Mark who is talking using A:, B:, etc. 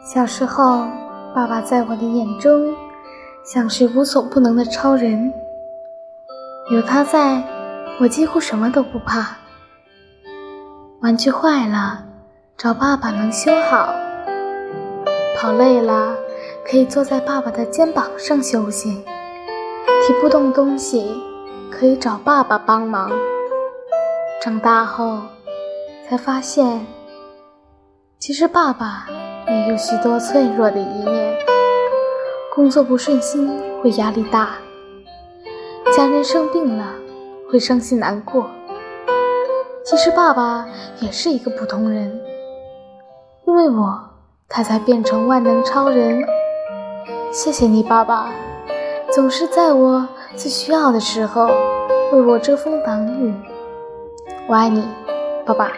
A: 小时候，爸爸在我的眼中像是无所不能的超人，有他在，我几乎什么都不怕。玩具坏了，找爸爸能修好；跑累了，可以坐在爸爸的肩膀上休息；提不动东西，可以找爸爸帮忙。长大后，才发现，其实爸爸。也有许多脆弱的一面，工作不顺心会压力大，家人生病了会伤心难过。其实爸爸也是一个普通人，因为我，他才变成万能超人。谢谢你，爸爸，总是在我最需要的时候为我遮风挡雨。我爱你，爸爸。